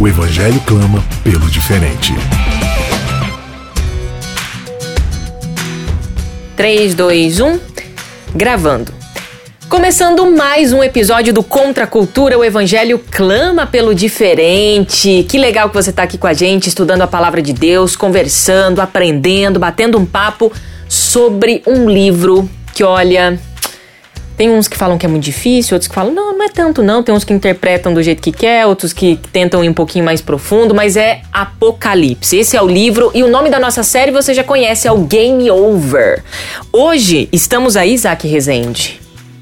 O Evangelho clama pelo diferente. 3, 2, 1, gravando. Começando mais um episódio do Contra a Cultura, o Evangelho clama pelo diferente. Que legal que você está aqui com a gente, estudando a palavra de Deus, conversando, aprendendo, batendo um papo sobre um livro que, olha, tem uns que falam que é muito difícil, outros que falam, não, não é tanto não. Tem uns que interpretam do jeito que quer, outros que tentam ir um pouquinho mais profundo, mas é Apocalipse. Esse é o livro e o nome da nossa série você já conhece, é o Game Over. Hoje estamos aí, Isaac Rezende.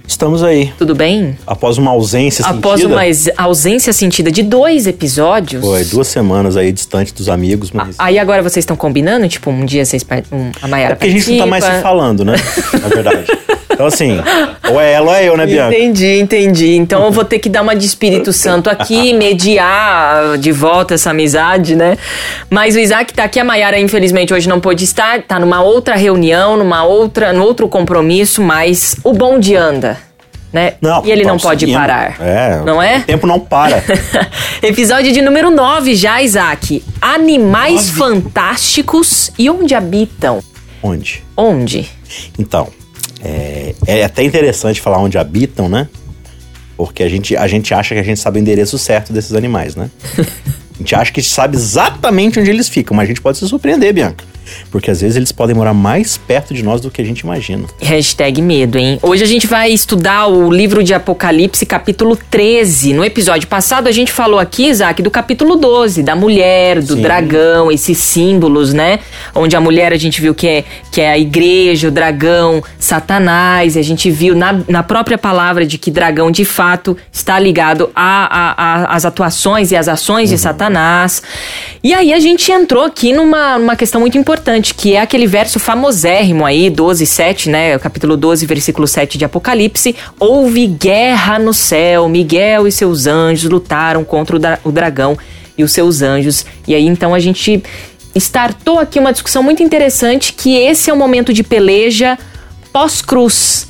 Estamos aí. Tudo bem? Após uma ausência Após sentida. uma ex- ausência sentida de dois episódios. Foi duas semanas aí distante dos amigos, mas. Aí agora vocês estão combinando? Tipo, um dia vocês. Um, a é Mayara porque a gente não tá mais se participa. falando, né? Na verdade. Então, assim, ou é ela ou é eu, né, Bianca? Entendi, entendi. Então eu vou ter que dar uma de Espírito Santo aqui, mediar de volta essa amizade, né? Mas o Isaac tá aqui, a Mayara infelizmente hoje não pôde estar, tá numa outra reunião, numa outra, no outro compromisso, mas o bonde anda, né? Não, e ele não vamos pode seguindo. parar. É. Não é? O tempo não para. Episódio de número 9 já, Isaac. Animais fantásticos e onde habitam? Onde? Onde? Então, é, é até interessante falar onde habitam, né? Porque a gente, a gente acha que a gente sabe o endereço certo desses animais, né? A gente acha que sabe exatamente onde eles ficam, mas a gente pode se surpreender, Bianca. Porque às vezes eles podem morar mais perto de nós do que a gente imagina. Hashtag medo, hein? Hoje a gente vai estudar o livro de Apocalipse, capítulo 13. No episódio passado a gente falou aqui, Isaac, do capítulo 12, da mulher, do Sim. dragão, esses símbolos, né? Onde a mulher a gente viu que é, que é a igreja, o dragão, Satanás. E a gente viu na, na própria palavra de que dragão de fato está ligado às atuações e às ações de Satanás. E aí a gente entrou aqui numa, numa questão muito importante, que é aquele verso famosérrimo aí, 12, 7, né? Capítulo 12, versículo 7 de Apocalipse. Houve guerra no céu, Miguel e seus anjos lutaram contra o, dra- o dragão e os seus anjos. E aí então a gente startou aqui uma discussão muito interessante, que esse é o momento de peleja pós-cruz.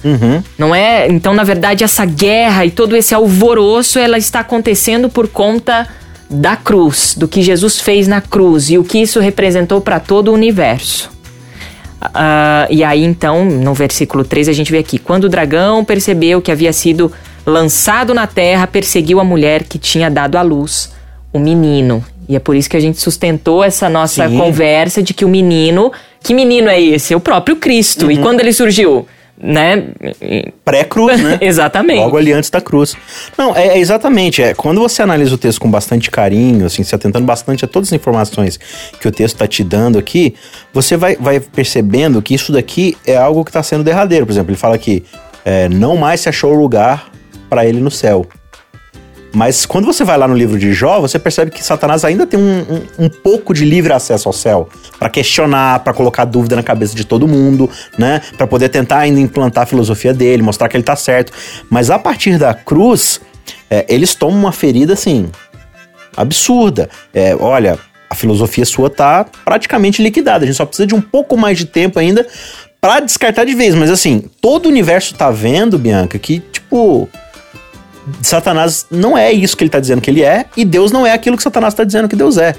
Não é? Então, na verdade, essa guerra e todo esse alvoroço, ela está acontecendo por conta da cruz, do que Jesus fez na cruz e o que isso representou para todo o universo. Ah, e aí, então, no versículo 3, a gente vê aqui: quando o dragão percebeu que havia sido lançado na terra, perseguiu a mulher que tinha dado à luz o menino. E é por isso que a gente sustentou essa nossa Sim. conversa de que o menino. Que menino é esse? É o próprio Cristo. E quando ele surgiu? Né? Pré-cruz, né? Exatamente. Logo ali antes da cruz. Não, é, é exatamente. É, quando você analisa o texto com bastante carinho, assim, se atentando bastante a todas as informações que o texto está te dando aqui, você vai, vai percebendo que isso daqui é algo que está sendo derradeiro. Por exemplo, ele fala que é, não mais se achou lugar para ele no céu. Mas quando você vai lá no livro de Jó, você percebe que Satanás ainda tem um, um, um pouco de livre acesso ao céu Pra questionar, pra colocar dúvida na cabeça de todo mundo, né? Pra poder tentar ainda implantar a filosofia dele, mostrar que ele tá certo. Mas a partir da cruz, é, eles tomam uma ferida assim absurda. É, olha, a filosofia sua tá praticamente liquidada. A gente só precisa de um pouco mais de tempo ainda pra descartar de vez. Mas assim, todo o universo tá vendo, Bianca, que tipo Satanás não é isso que ele tá dizendo que ele é, e Deus não é aquilo que Satanás tá dizendo que Deus é.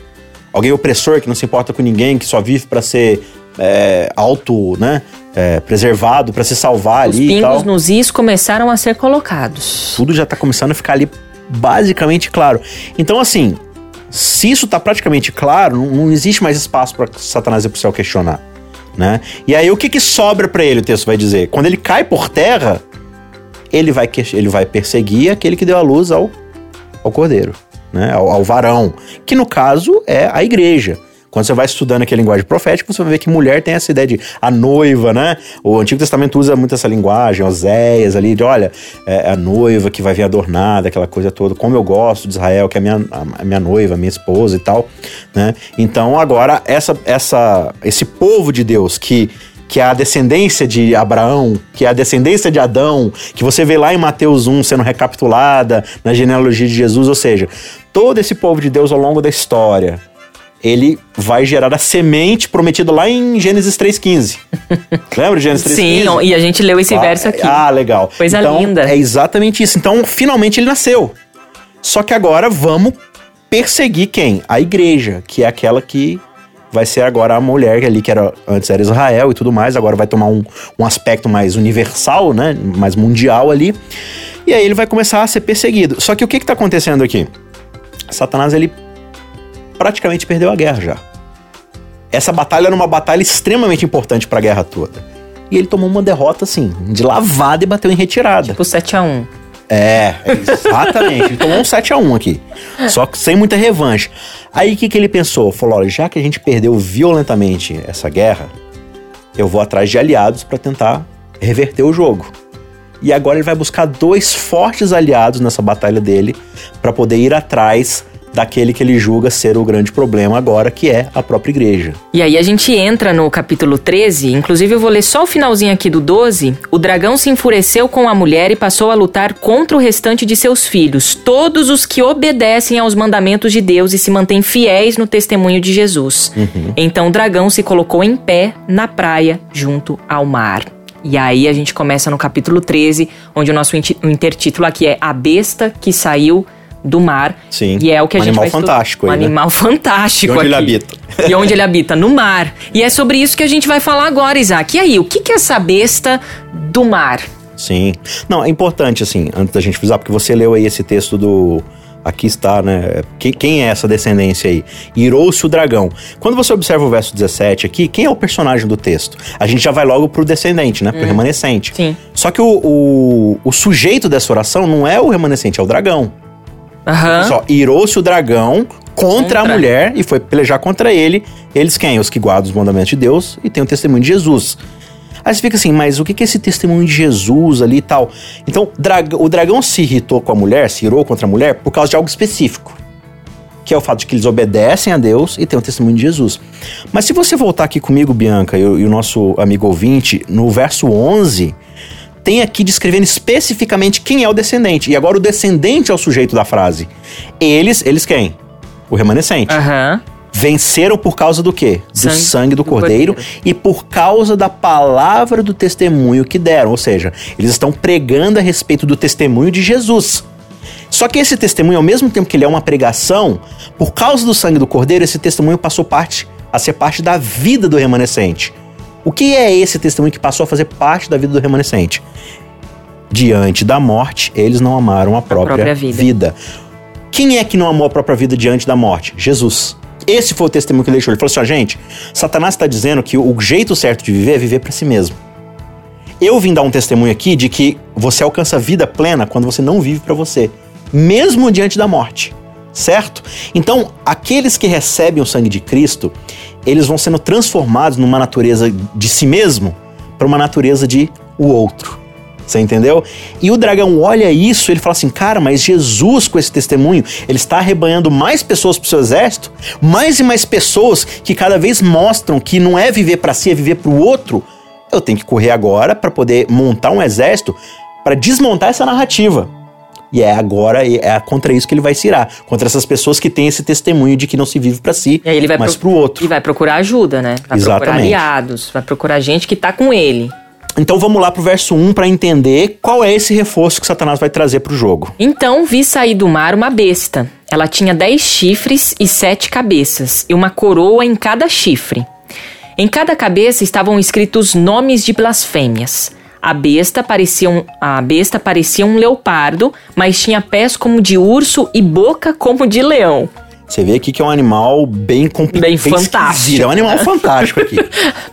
Alguém opressor que não se importa com ninguém, que só vive pra ser é, auto, né, é, preservado, pra se salvar Os ali e tal. pingos nos is começaram a ser colocados. Tudo já tá começando a ficar ali basicamente claro. Então, assim, se isso tá praticamente claro, não, existe mais espaço pra Satanás ir pro céu questionar, né? E aí o que que sobra pra ele, o texto vai dizer? Quando ele cai por terra, ele vai, ele vai perseguir aquele que deu a luz ao, ao cordeiro, né? Ao, ao varão, que no caso é a igreja. Quando você vai estudando aqui a linguagem profética, você vai ver que mulher tem essa ideia de a noiva, né? O Antigo Testamento usa muito essa linguagem, Oséias ali, de olha, é a noiva que vai vir adornada, aquela coisa toda, como eu gosto de Israel, que é a minha, a minha noiva, a minha esposa e tal, né? Então agora, essa, essa, esse povo de Deus que que é a descendência de Abraão, que é a descendência de Adão, que você vê lá em Mateus 1 sendo recapitulada na genealogia de Jesus, ou seja, todo esse povo de Deus ao longo da história, ele vai gerar a semente prometida lá em Gênesis 3,15. Lembra de Gênesis 3,15? Sim, e a gente leu esse ah, verso aqui. Ah, legal. Coisa então, linda. É exatamente isso. Então, finalmente ele nasceu. Só que agora vamos perseguir quem? A igreja, que é aquela que vai ser agora a mulher ali, que era antes era Israel e tudo mais, agora vai tomar um, um aspecto mais universal, né? Mais mundial ali. E aí ele vai começar a ser perseguido. Só que o que está acontecendo aqui? Satanás, ele praticamente perdeu a guerra já. Essa batalha era uma batalha extremamente importante para a guerra toda. E ele tomou uma derrota, assim, de lavada e bateu em retirada. Tipo 7x1. É, exatamente. ele tomou um 7x1 aqui. Só que sem muita revanche. Aí o que, que ele pensou? Falou: olha, já que a gente perdeu violentamente essa guerra, eu vou atrás de aliados para tentar reverter o jogo. E agora ele vai buscar dois fortes aliados nessa batalha dele para poder ir atrás daquele que ele julga ser o grande problema agora, que é a própria igreja. E aí a gente entra no capítulo 13, inclusive eu vou ler só o finalzinho aqui do 12. O dragão se enfureceu com a mulher e passou a lutar contra o restante de seus filhos, todos os que obedecem aos mandamentos de Deus e se mantêm fiéis no testemunho de Jesus. Uhum. Então o dragão se colocou em pé na praia junto ao mar. E aí a gente começa no capítulo 13, onde o nosso intertítulo aqui é A Besta que Saiu do mar. Sim. E é o que a um gente animal fantástico. Um aí, né? animal fantástico. E onde aqui. ele habita. E onde ele habita? No mar. E é sobre isso que a gente vai falar agora, Isaac. E aí, o que, que é essa besta do mar? Sim. Não, é importante, assim, antes da gente frisar, porque você leu aí esse texto do. Aqui está, né? Quem, é essa descendência aí? Irou-se o dragão. Quando você observa o verso 17 aqui, quem é o personagem do texto? A gente já vai logo pro descendente, né? Pro hum. remanescente. Sim. Só que o, o, o sujeito dessa oração não é o remanescente, é o dragão. Uhum. Só, irou-se o dragão contra, contra, a mulher e foi pelejar contra ele. Eles quem? Os que guardam os mandamentos de Deus e tem o testemunho de Jesus. Aí você fica assim, mas o que é esse testemunho de Jesus ali e tal? Então, o dragão se irritou com a mulher, se irou contra a mulher por causa de algo específico. Que é o fato de que eles obedecem a Deus e tem o testemunho de Jesus. Mas se você voltar aqui comigo, Bianca, e, e o nosso amigo ouvinte, no verso 11, tem aqui descrevendo especificamente quem é o descendente. E agora o descendente é o sujeito da frase. Eles, eles quem? O remanescente. Aham. Uhum. Venceram por causa do quê? Do sangue, sangue do, do cordeiro, cordeiro, e por causa da palavra do testemunho que deram. Ou seja, eles estão pregando a respeito do testemunho de Jesus. Só que esse testemunho, ao mesmo tempo que ele é uma pregação, por causa do sangue do cordeiro, esse testemunho passou parte a ser parte da vida do remanescente. O que é esse testemunho que passou a fazer parte da vida do remanescente? Diante da morte, eles não amaram a própria, a própria vida. vida. Quem é que não amou a própria vida diante da morte? Jesus. Esse foi o testemunho que ele deixou. Ele falou assim: ó, gente, Satanás está dizendo que o jeito certo de viver é viver para si mesmo. Eu vim dar um testemunho aqui de que você alcança vida plena quando você não vive para você, mesmo diante da morte certo? Então, aqueles que recebem o sangue de Cristo, eles vão sendo transformados numa natureza de si mesmo para uma natureza de o outro. Você entendeu? E o dragão olha isso, ele fala assim: "Cara, mas Jesus com esse testemunho, ele está arrebanhando mais pessoas para o seu exército, mais e mais pessoas que cada vez mostram que não é viver para si, é viver para o outro. Eu tenho que correr agora para poder montar um exército para desmontar essa narrativa. E é agora, é contra isso que ele vai se irar. Contra essas pessoas que têm esse testemunho de que não se vive para si, mas pro, pro outro. E vai procurar ajuda, né? Vai Exatamente. procurar aliados, vai procurar gente que tá com ele. Então vamos lá pro verso 1 para entender qual é esse reforço que Satanás vai trazer pro jogo. Então vi sair do mar uma besta. Ela tinha dez chifres e sete cabeças, e uma coroa em cada chifre. Em cada cabeça estavam escritos nomes de blasfêmias. A besta parecia um, a besta parecia um leopardo, mas tinha pés como de urso e boca como de leão. Você vê aqui que é um animal bem complicado. Bem fantástico. É um animal fantástico aqui.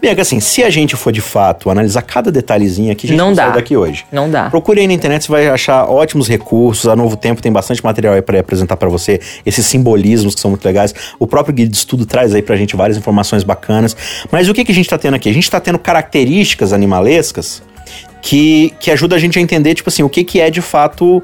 bem, é que assim, se a gente for de fato analisar cada detalhezinho aqui, a gente Não não, dá. sai daqui hoje. Não dá. Procure aí na internet, você vai achar ótimos recursos. A Novo Tempo tem bastante material aí para apresentar para você, esses simbolismos que são muito legais. O próprio guia de estudo traz aí pra gente várias informações bacanas. Mas o que, que a gente tá tendo aqui? A gente tá tendo características animalescas que, que ajuda a gente a entender, tipo assim, o que, que é de fato.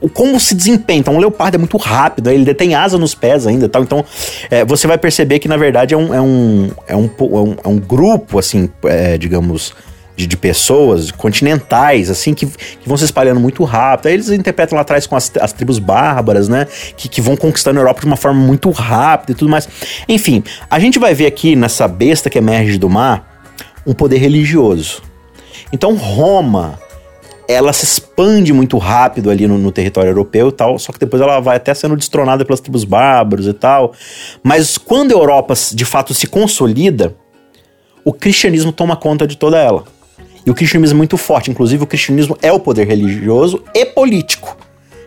o como se desempenha. Então, um leopardo é muito rápido, ele detém asa nos pés ainda tal. Então, é, você vai perceber que, na verdade, é um, é um, é um, é um, é um grupo, assim, é, digamos, de, de pessoas continentais, assim, que, que vão se espalhando muito rápido. Aí eles interpretam lá atrás com as, as tribos bárbaras, né? Que, que vão conquistando a Europa de uma forma muito rápida e tudo mais. Enfim, a gente vai ver aqui nessa besta que emerge do mar um poder religioso. Então, Roma ela se expande muito rápido ali no, no território europeu e tal, só que depois ela vai até sendo destronada pelas tribos bárbaros e tal. Mas quando a Europa de fato se consolida, o cristianismo toma conta de toda ela. E o cristianismo é muito forte, inclusive o cristianismo é o poder religioso e político.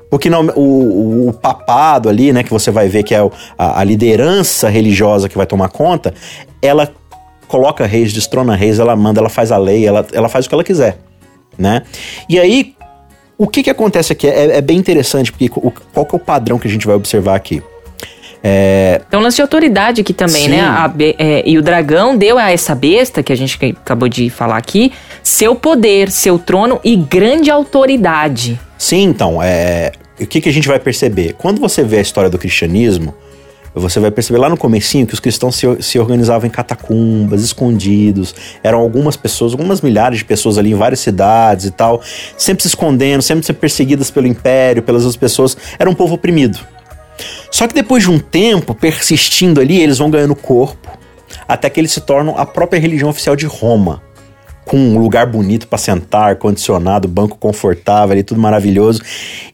Porque não, o, o- o papado ali, né, que você vai ver que é a, a liderança religiosa que vai tomar conta, ela coloca reis, destrona reis, ela manda, ela faz a lei, ela, ela faz o que ela quiser, né? E aí, o que que acontece aqui é, é bem interessante, porque o- qual que é o padrão que a gente vai observar aqui? É, um lance de autoridade aqui também, Sim. né? A é, e o dragão deu a essa besta, que a gente acabou de falar aqui, seu poder, seu trono e grande autoridade. Sim, então, é, o que, que a gente vai perceber? Quando você vê a história do cristianismo, você vai perceber lá no comecinho que os cristãos se, se organizavam em catacumbas, escondidos. Eram algumas pessoas, algumas milhares de pessoas ali em várias cidades e tal, sempre se escondendo, sempre sendo perseguidas pelo império, pelas outras pessoas. Era um povo oprimido. Só que depois de um tempo persistindo ali, eles vão ganhando corpo, até que eles se tornam a própria religião oficial de Roma com um lugar bonito para sentar, ar-condicionado, banco confortável ali, tudo maravilhoso.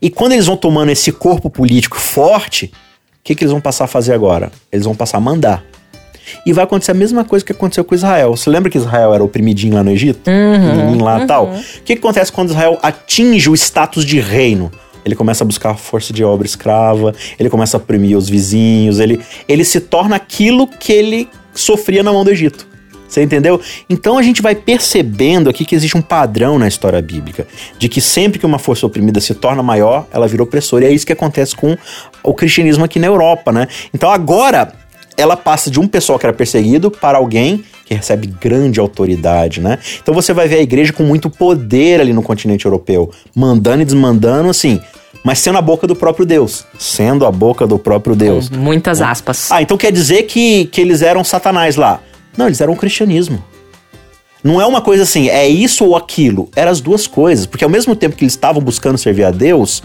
E quando eles vão tomando esse corpo político forte, que, que eles vão passar a fazer agora? Eles vão passar a mandar. E vai acontecer a mesma coisa que aconteceu com Israel. Você lembra que Israel era oprimidinho lá no Egito? Pequenininho lá e tal? O que, que acontece quando Israel atinge o status de reino? Ele começa a buscar força de obra escrava, ele começa a oprimir os vizinhos, ele, ele se torna aquilo que ele sofria na mão do Egito. Você entendeu? Então a gente vai percebendo aqui que existe um padrão na história bíblica, de que sempre que uma força oprimida se torna maior, ela vira opressora. E é isso que acontece com o cristianismo aqui na Europa, né? Então agora ela passa de um pessoal que era perseguido para alguém que recebe grande autoridade, né? Então você vai ver a igreja com muito poder ali no continente europeu, mandando e desmandando, assim, mas sendo a boca do próprio Deus, sendo a boca do próprio Deus. Com muitas aspas. Ah, então quer dizer que, que eles eram satanás lá. Não, eles eram o cristianismo. Não é uma coisa assim, é isso ou aquilo. Eram as duas coisas. Porque ao mesmo tempo que eles estavam buscando servir a Deus,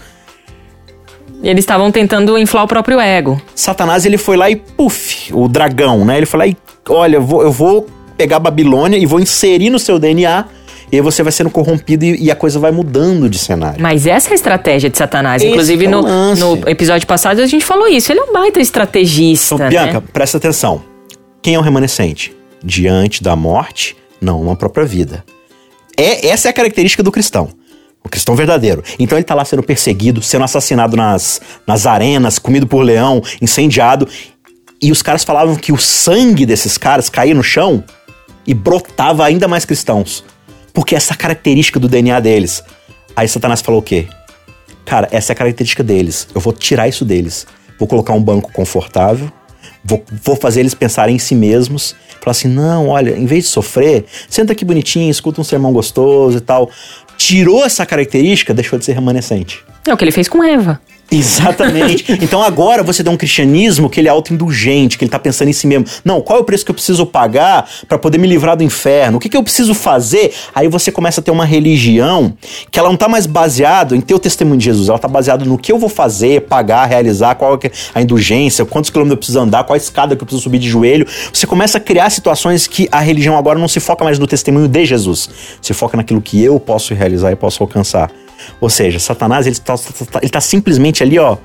eles estavam tentando inflar o próprio ego. Satanás ele foi lá e puf, o dragão, né? Ele foi lá e olha, eu vou, eu vou pegar a Babilônia e vou inserir no seu DNA. E aí você vai sendo corrompido e, e a coisa vai mudando de cenário. Mas essa é a estratégia de Satanás. Esse Inclusive, é no, no episódio passado a gente falou isso. Ele é um baita estrategista. Então, né? Bianca, presta atenção. Quem é o remanescente? Diante da morte, não uma própria vida. É, essa é a característica do cristão. O cristão verdadeiro. Então ele tá lá sendo perseguido, sendo assassinado nas, nas arenas, comido por leão, incendiado. E os caras falavam que o sangue desses caras caía no chão e brotava ainda mais cristãos. Porque essa é característica do DNA deles. Aí Satanás falou o quê? Cara, essa é a característica deles. Eu vou tirar isso deles. Vou colocar um banco confortável. Vou, vou fazer eles pensarem em si mesmos. Falar assim: não, olha, em vez de sofrer, senta aqui bonitinho, escuta um sermão gostoso e tal. Tirou essa característica, deixou de ser remanescente. É o que ele fez com Eva. Exatamente. então agora você dá um cristianismo que ele é autoindulgente, que ele tá pensando em si mesmo. Não, qual é o preço que eu preciso pagar para poder me livrar do inferno? O que, que eu preciso fazer? Aí você começa a ter uma religião que ela não tá mais baseado em ter o testemunho de Jesus, ela tá baseada no que eu vou fazer, pagar, realizar, qual é a indulgência, quantos quilômetros eu preciso andar, qual a escada que eu preciso subir de joelho. Você começa a criar situações que a religião agora não se foca mais no testemunho de Jesus, se foca naquilo que eu posso realizar e posso alcançar. Ou seja, Satanás ele tá, ele tá simplesmente ali, ó,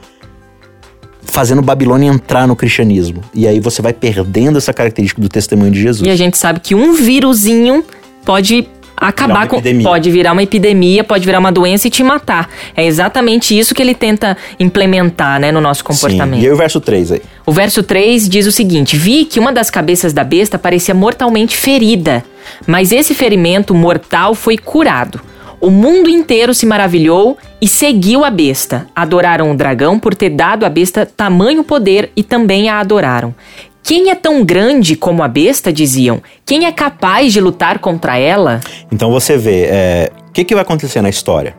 fazendo Babilônia entrar no cristianismo. E aí você vai perdendo essa característica do testemunho de Jesus. E a gente sabe que um vírusinho pode acabar com. epidemia. Pode virar uma epidemia, pode virar uma doença e te matar. É exatamente isso que ele tenta implementar, né, no nosso comportamento. Sim. E aí o verso 3 aí. O verso 3 diz o seguinte: Vi que uma das cabeças da besta parecia mortalmente ferida, mas esse ferimento mortal foi curado. O mundo inteiro se maravilhou e seguiu a besta. Adoraram o dragão por ter dado à besta tamanho poder e também a adoraram. Quem é tão grande como a besta, diziam? Quem é capaz de lutar contra ela? Então você vê, é, o que, que vai acontecer na história?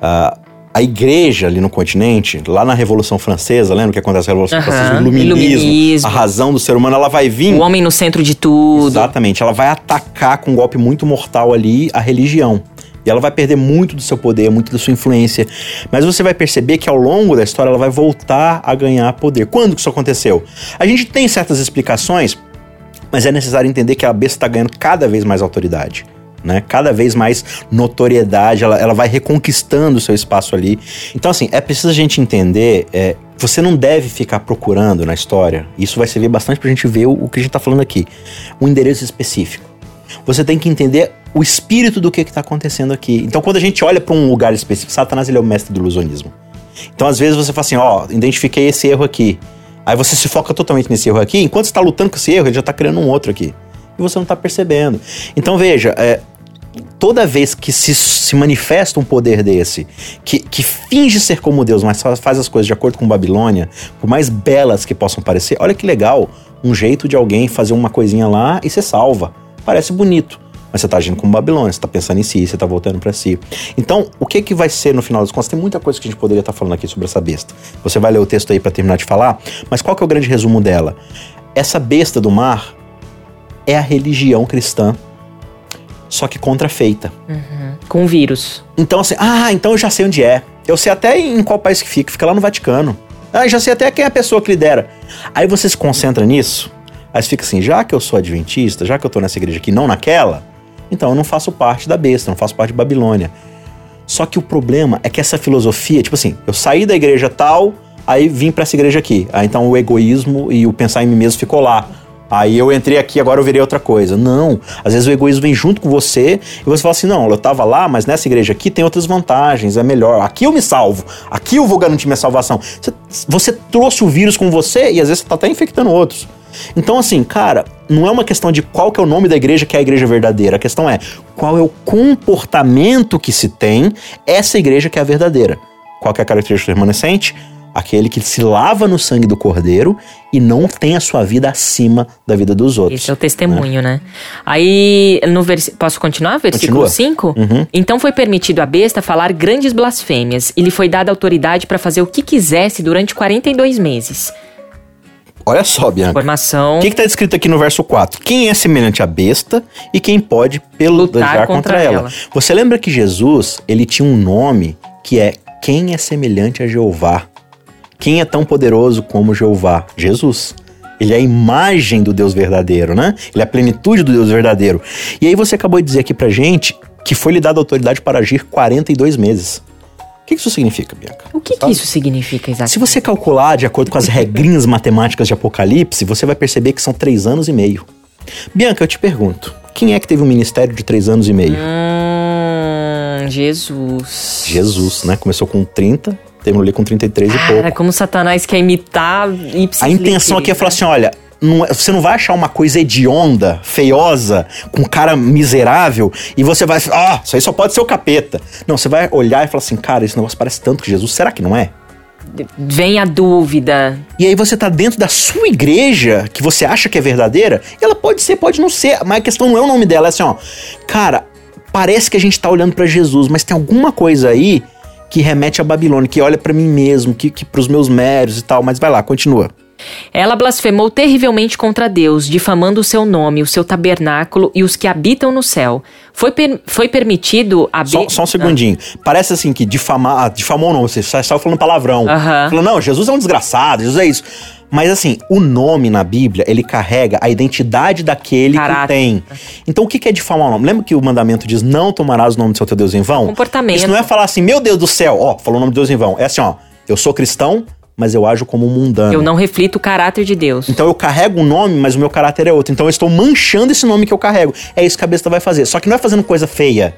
Ah, a igreja ali no continente, lá na Revolução Francesa, lembra o que acontece na Revolução Francesa? O iluminismo, iluminismo. a razão do ser humano, ela vai vir... O homem no centro de tudo. Exatamente, ela vai atacar com um golpe muito mortal ali a religião. E ela vai perder muito do seu poder, muito da sua influência. Mas você vai perceber que ao longo da história ela vai voltar a ganhar poder. Quando que isso aconteceu? A gente tem certas explicações, mas é necessário entender que a besta está ganhando cada vez mais autoridade. Né? Cada vez mais notoriedade, ela, ela vai reconquistando o seu espaço ali. Então, assim, é preciso a gente entender. é, você não deve ficar procurando na história. Isso vai servir bastante pra gente ver o, o que a gente tá falando aqui. Um endereço específico. Você tem que entender o espírito do que está acontecendo aqui. Então, quando a gente olha para um lugar específico, Satanás ele é o mestre do ilusionismo. Então, às vezes você fala assim, ó, identifiquei esse erro aqui. Aí você se foca totalmente nesse erro aqui. Enquanto está lutando com esse erro, ele já está criando um outro aqui. E você não está percebendo. Então, veja, é, toda vez que se, se manifesta um poder desse, que, que finge ser como Deus, mas faz as coisas de acordo com Babilônia, por mais belas que possam parecer, olha que legal, um jeito de alguém fazer uma coisinha lá e você salva. Parece bonito. Mas você tá agindo como Babilônia, você tá pensando em si, você tá voltando para si. Então, o que que vai ser no final das contas? Tem muita coisa que a gente poderia estar falando aqui sobre essa besta. Você vai ler o texto aí para terminar de falar, mas qual que é o grande resumo dela? Essa besta do mar é a religião cristã, só que contrafeita. Com vírus. Então, assim, ah, então eu já sei onde é. Eu sei até em qual país que fica, fica lá no Vaticano. Ah, já sei até quem é a pessoa que lidera. Aí você se concentra nisso, aí você fica assim, já que eu sou adventista, já que eu tô nessa igreja aqui, não naquela, então eu não faço parte da besta, não faço parte de Babilônia. Só que o problema é que essa filosofia, tipo assim, eu saí da igreja tal, aí vim pra essa igreja aqui. Aí então o egoísmo e o pensar em mim mesmo ficou lá. Aí eu entrei aqui, agora eu virei outra coisa. Não. Às vezes o egoísmo vem junto com você e você fala assim: não, eu tava lá, mas nessa igreja aqui tem outras vantagens, é melhor. Aqui eu me salvo, aqui eu vou garantir minha salvação. Você, você trouxe o vírus com você e às vezes você tá até infectando outros. Então, assim, cara, não é uma questão de qual que é o nome da igreja que é a igreja verdadeira. A questão é qual é o comportamento que se tem essa igreja que é a verdadeira. Qual que é a característica do remanescente? Aquele que se lava no sangue do cordeiro e não tem a sua vida acima da vida dos outros. Esse é o testemunho, né? Aí, no vers... posso continuar? Versículo Continua. 5? Uhum. Então foi permitido à besta falar grandes blasfêmias, e lhe foi dada autoridade para fazer o que quisesse durante 42 meses. Olha só, Bianca. Formação. O que está escrito aqui no verso 4? Quem é semelhante à besta e quem pode pelutar Lutar contra, contra ela. ela. Você lembra que Jesus, ele tinha um nome que é quem é semelhante a Jeová? Quem é tão poderoso como Jeová? Jesus. Ele é a imagem do Deus verdadeiro, né? Ele é a plenitude do Deus verdadeiro. E aí você acabou de dizer aqui pra gente que foi lhe dada autoridade para agir 42 meses. O que isso significa, Bianca? O que, que isso significa Se exatamente? você calcular de acordo com as regrinhas matemáticas de Apocalipse, você vai perceber que são três anos e meio. Bianca, eu te pergunto, quem é que teve um ministério de três anos e meio? Hum, Jesus. Jesus, né? Começou com 30, terminou ali com 33 e Cara, pouco. como Satanás quer imitar ipsis A intenção aqui é falar assim, olha, não é- você não vai achar uma coisa hedionda, feiosa, com cara miserável, e você vai, ah, isso aí só pode ser o capeta. Não, você vai olhar e falar assim, cara, esse negócio parece tanto que Jesus, será que não é? Vem a dúvida. E aí você tá dentro da sua igreja, que você acha que é verdadeira, e ela pode ser, pode não ser, mas a questão não é o nome dela, é assim, ó. Cara, parece que a gente tá olhando pra Jesus, mas tem alguma coisa aí que remete a Babilônia, que olha pra mim mesmo, que, que pros meus méritos e tal, mas vai lá, continua. Ela blasfemou terrivelmente contra Deus, difamando o seu nome, o seu tabernáculo e os que habitam no céu. Foi, per- foi permitido a Só, be- só um segundinho. Parece assim que difamar, ah, difamou não, você só estava falando palavrão. Falando, não, Jesus é um desgraçado, Jesus é isso. Mas assim, o nome na Bíblia, ele carrega a identidade daquele Caráter. que tem. Então o que que é difamar o nome? Lembra que o mandamento diz, não tomarás o nome do seu teu Deus em vão? Comportamento. Isso não é falar assim, meu Deus do céu, ó, falou o nome de Deus em vão. É assim, ó, eu sou cristão, mas eu ajo como um mundano. Eu não reflito o caráter de Deus. Então eu carrego um nome, mas o meu caráter é outro. Então eu estou manchando esse nome que eu carrego. É isso que a besta vai fazer. Só que não é fazendo coisa feia.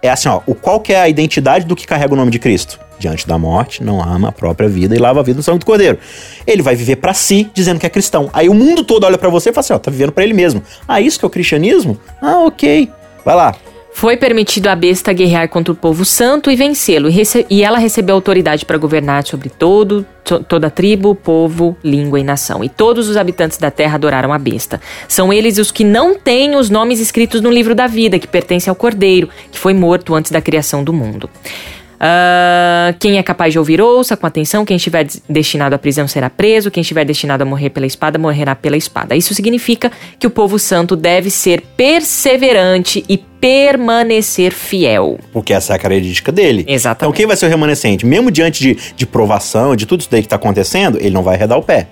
É assim, ó, o qual que é a identidade do que carrega o nome de Cristo? Diante da morte, não ama a própria vida e lava a vida no sangue do Cordeiro. Ele vai viver para si, dizendo que é cristão. Aí o mundo todo olha para você e fala assim, ó, tá vivendo para ele mesmo. Ah, isso que é o cristianismo? Ah, OK. Vai lá. Foi permitido à besta guerrear contra o povo santo e vencê-lo, e, e, ela recebeu autoridade para governar sobre todo, to toda tribo, povo, língua e nação. E todos os habitantes da terra adoraram a besta. São eles os que não têm os nomes escritos no livro da vida, que pertence ao Cordeiro, que foi morto antes da criação do mundo. Uh, quem é capaz de ouvir, ouça com atenção. Quem estiver destinado à prisão será preso. Quem estiver destinado a morrer pela espada, morrerá pela espada. Isso significa que o povo santo deve ser perseverante e permanecer fiel. Porque essa é a característica dele. Exatamente. Então, quem vai ser o remanescente? Mesmo diante de, de provação, de tudo isso daí que está acontecendo, ele não vai arredar o pé.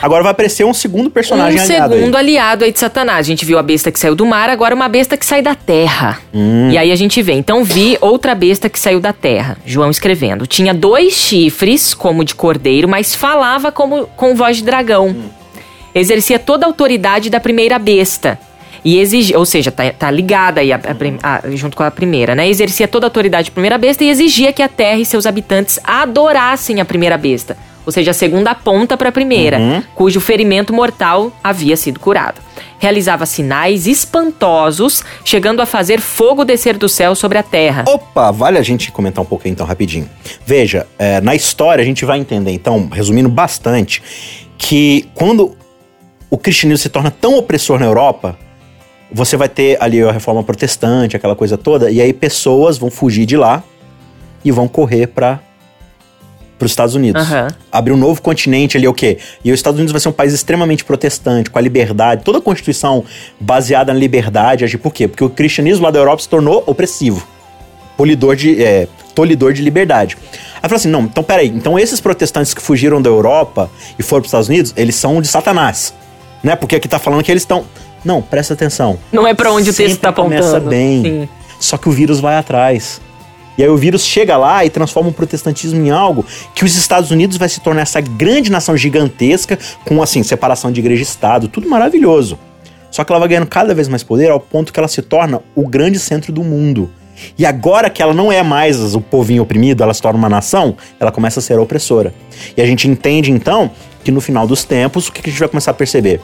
Agora vai aparecer um segundo personagem um aliado. Um segundo aí. aliado aí de Satanás. A gente viu a besta que saiu do mar, agora uma besta que sai da terra. Hum. E aí a gente vê. Então vi outra besta que saiu da terra. João escrevendo. Tinha dois chifres, como de cordeiro, mas falava como com voz de dragão. Hum. Exercia toda a autoridade da primeira besta. E exigia, ou seja, tá, tá ligada aí a, a, a, junto com a primeira, né? Exercia toda a autoridade da primeira besta e exigia que a terra e seus habitantes adorassem a primeira besta ou seja, a segunda ponta para a primeira, uhum. cujo ferimento mortal havia sido curado. Realizava sinais espantosos, chegando a fazer fogo descer do céu sobre a terra. Opa, vale a gente comentar um pouquinho então rapidinho. Veja, é, na história a gente vai entender, então, resumindo bastante, que quando o cristianismo se torna tão opressor na Europa, você vai ter ali a reforma protestante, aquela coisa toda, e aí pessoas vão fugir de lá e vão correr para para os Estados Unidos. Uhum. Abrir um novo continente ali, o quê? E os Estados Unidos vai ser um país extremamente protestante, com a liberdade, toda a Constituição baseada na liberdade. Agir por quê? Porque o cristianismo lá da Europa se tornou opressivo, polidor de, é, tolidor de liberdade. Aí falou assim: não, então peraí, então esses protestantes que fugiram da Europa e foram para os Estados Unidos, eles são de Satanás. Né? Porque aqui tá falando que eles estão. Não, presta atenção. Não é para onde o texto tá apontando. começa bem. Sim. Só que o vírus vai atrás. E aí o vírus chega lá e transforma o protestantismo em algo que os Estados Unidos vai se tornar essa grande nação gigantesca, com assim, separação de igreja e Estado, tudo maravilhoso. Só que ela vai ganhando cada vez mais poder ao ponto que ela se torna o grande centro do mundo. E agora que ela não é mais o povinho oprimido, ela se torna uma nação, ela começa a ser opressora. E a gente entende então que no final dos tempos, o que a gente vai começar a perceber?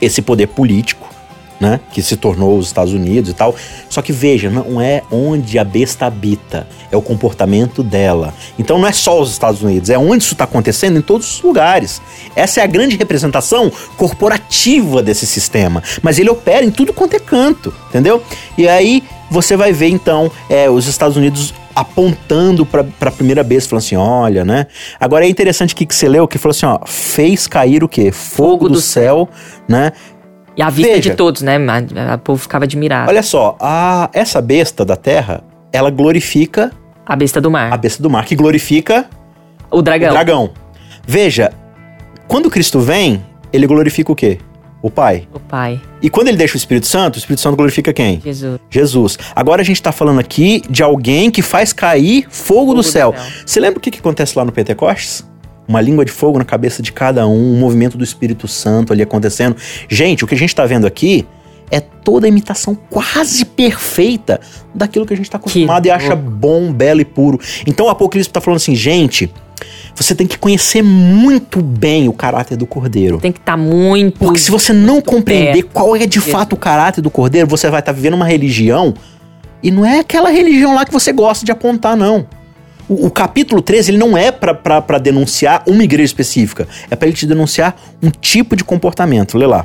Esse poder político, né? Que se tornou os Estados Unidos e tal. Só que veja, não é onde a besta habita, é o comportamento dela. Então não é só os Estados Unidos, é onde isso está acontecendo em todos os lugares. Essa é a grande representação corporativa desse sistema. Mas ele opera em tudo quanto é canto, entendeu? E aí você vai ver então é, os Estados Unidos apontando para a primeira besta, falando assim, olha, né? Agora é interessante que, que você leu que falou assim, ó, fez cair o quê? Fogo, Fogo do, do céu, né? E a vista Veja, de todos, né? O povo ficava admirado. Olha só, a, essa besta da terra, ela glorifica. A besta do mar. A besta do mar, que glorifica. O dragão. O dragão. Veja, quando Cristo vem, ele glorifica o quê? O Pai. O Pai. E quando ele deixa o Espírito Santo, o Espírito Santo glorifica quem? Jesus. Jesus. Agora a gente está falando aqui de alguém que faz cair fogo, fogo do, céu. do, céu. Você lembra o que, que acontece lá no Pentecostes? Uma língua de fogo na cabeça de cada um, um movimento do Espírito Santo ali acontecendo. Gente, o que a gente está vendo aqui é toda a imitação quase perfeita daquilo que a gente está acostumado que e acha bom, belo e puro. Então o Apocalipse está falando assim, gente, você tem que conhecer muito bem o caráter do cordeiro. Tem que estar tá muito. Porque se você não compreender perto. qual é de fato o caráter do cordeiro, você vai estar tá vivendo uma religião e não é aquela religião lá que você gosta de apontar, não. O, capítulo 13 ele não é para denunciar uma igreja específica, é para ele te denunciar um tipo de comportamento. Lê lá.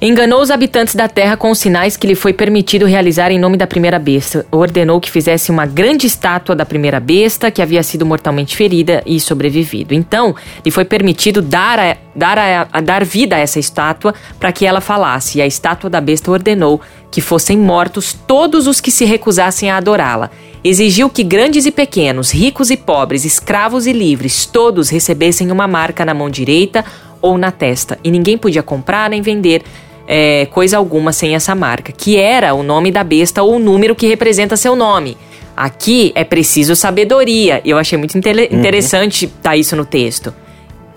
Enganou os habitantes da terra com os sinais que lhe foi permitido realizar em nome da primeira besta. Ordenou que fizesse uma grande estátua da primeira besta, que havia sido mortalmente ferida e sobrevivido. Então, lhe foi permitido dar, a, dar, a, a dar vida a essa estátua para que ela falasse. E a estátua da besta ordenou que fossem mortos todos os que se recusassem a adorá-la exigiu que grandes e pequenos, ricos e pobres, escravos e livres, todos recebessem uma marca na mão direita ou na testa, e ninguém podia comprar nem vender é, coisa alguma sem essa marca, que era o nome da besta ou o número que representa seu nome. Aqui é preciso sabedoria. Eu achei muito inter Uhum. interessante tá isso no texto.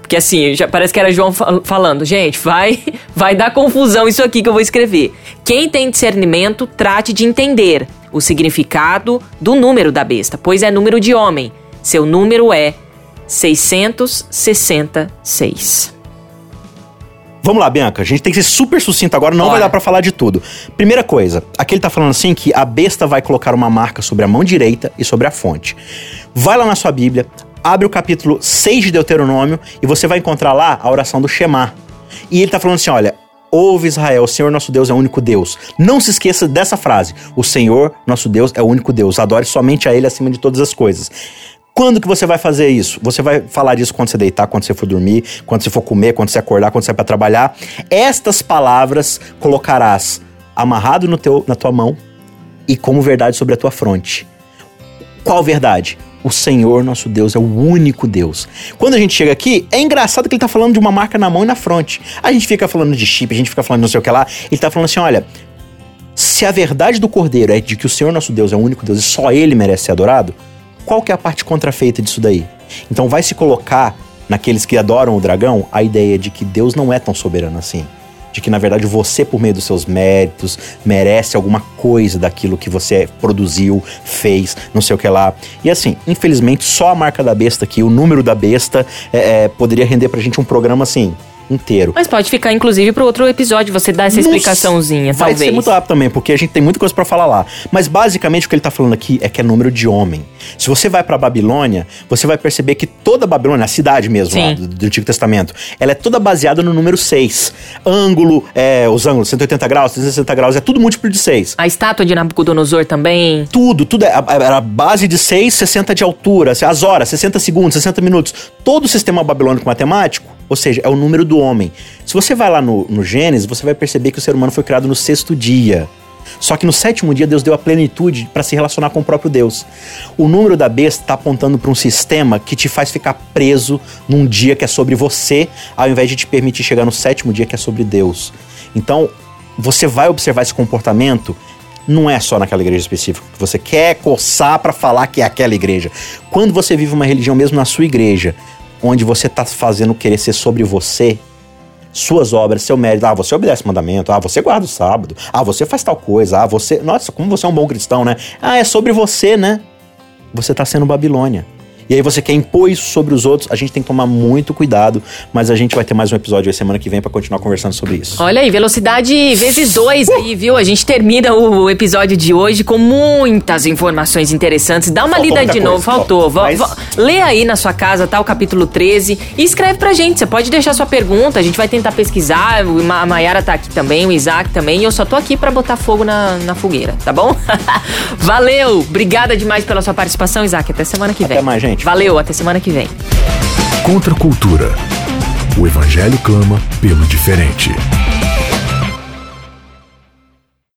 Porque assim, já parece que era João fa- falando, gente, vai, vai dar confusão isso aqui que eu vou escrever. Quem tem discernimento, trate de entender o significado do número da besta, pois é número de homem. Seu número é 666. Vamos lá, Bianca. A gente tem que ser super sucinto agora, não Bora. vai dar pra falar de tudo. Primeira coisa, aqui ele tá falando assim que a besta vai colocar uma marca sobre a mão direita e sobre a fonte. Vai lá na sua Bíblia, abre o capítulo 6 de Deuteronômio e você vai encontrar lá a oração do Shema. E ele tá falando assim, olha, ouve Israel, o Senhor nosso Deus é o único Deus. Não se esqueça dessa frase, o Senhor nosso Deus é o único Deus. Adore somente a ele acima de todas as coisas. Quando que você vai fazer isso? Você vai falar disso quando você deitar, quando você for dormir, quando você for comer, quando você acordar, quando você vai para trabalhar. Estas palavras colocarás amarrado no teu, na tua mão e como verdade sobre a tua fronte. Qual verdade? O Senhor nosso Deus é o único Deus. Quando a gente chega aqui, é engraçado que ele tá falando de uma marca na mão e na fronte. A gente fica falando de chip, a gente fica falando não sei o que lá. Ele tá falando assim: olha, se a verdade do Cordeiro é de que o Senhor nosso Deus é o único Deus e só ele merece ser adorado, qual que é a parte contrafeita disso daí? Então vai se colocar naqueles que adoram o dragão a ideia de que Deus não é tão soberano assim. De que na verdade você, por meio dos seus méritos, merece alguma coisa daquilo que você produziu, fez, não sei o que lá. E assim, infelizmente, só a marca da besta aqui, o número da besta, é, é, poderia render pra gente um programa assim, inteiro. Mas pode ficar, inclusive, pro outro episódio, você dar essa Nossa, explicaçãozinha, Vai talvez. ser muito rápido também, porque a gente tem muita coisa pra falar lá. Mas basicamente o que ele tá falando aqui é que é número de homem. Se você vai pra Babilônia, você vai perceber que toda Babilônia, a cidade mesmo lá, do, do Antigo Testamento, ela é toda baseada no número 6. Ângulo, é, os ângulos, 180 graus, 360 graus, é tudo múltiplo de 6. A estátua de Nabucodonosor também. Tudo, tudo é- era a base de 6, 60 de altura, as horas, 60 segundos, 60 minutos. Todo o sistema babilônico matemático, ou seja, é o número do homem. Se você vai lá no, no Gênesis, você vai perceber que o ser humano foi criado no sexto dia. Só que no sétimo dia Deus deu a plenitude para se relacionar com o próprio Deus. O número da besta está apontando para um sistema que te faz ficar preso num dia que é sobre você, ao invés de te permitir chegar no sétimo dia que é sobre Deus. Então, você vai observar esse comportamento não é só naquela igreja específica que você quer coçar para falar que é aquela igreja. Quando você vive uma religião mesmo na sua igreja, onde você tá fazendo querer ser sobre você, suas obras, seu mérito, ah, você obedece o mandamento, ah, você guarda o sábado, ah, você faz tal coisa, ah, você, nossa, como você é um bom cristão, né? Ah, é sobre você, né? Você tá sendo Babilônia. E aí você quer impor isso sobre os outros, a gente tem que tomar muito cuidado, mas a gente vai ter mais um episódio aí semana que vem para continuar conversando sobre isso. Olha aí, velocidade vezes dois aí, viu? A gente termina o episódio de hoje com muitas informações interessantes. Dá uma Faltou lida de coisa, novo, faltou. Va- mas- Lê aí na sua casa, tá? O capítulo 13 e escreve pra gente. Você pode deixar sua pergunta, a gente vai tentar pesquisar. A Mayara tá aqui também, o Isaac também. E eu só tô aqui pra botar fogo na, na fogueira, tá bom? Valeu! Obrigada demais pela sua participação, Isaac. Até semana que vem. Até mais, gente. Valeu, até semana que vem. Contra a cultura. O Evangelho clama pelo diferente.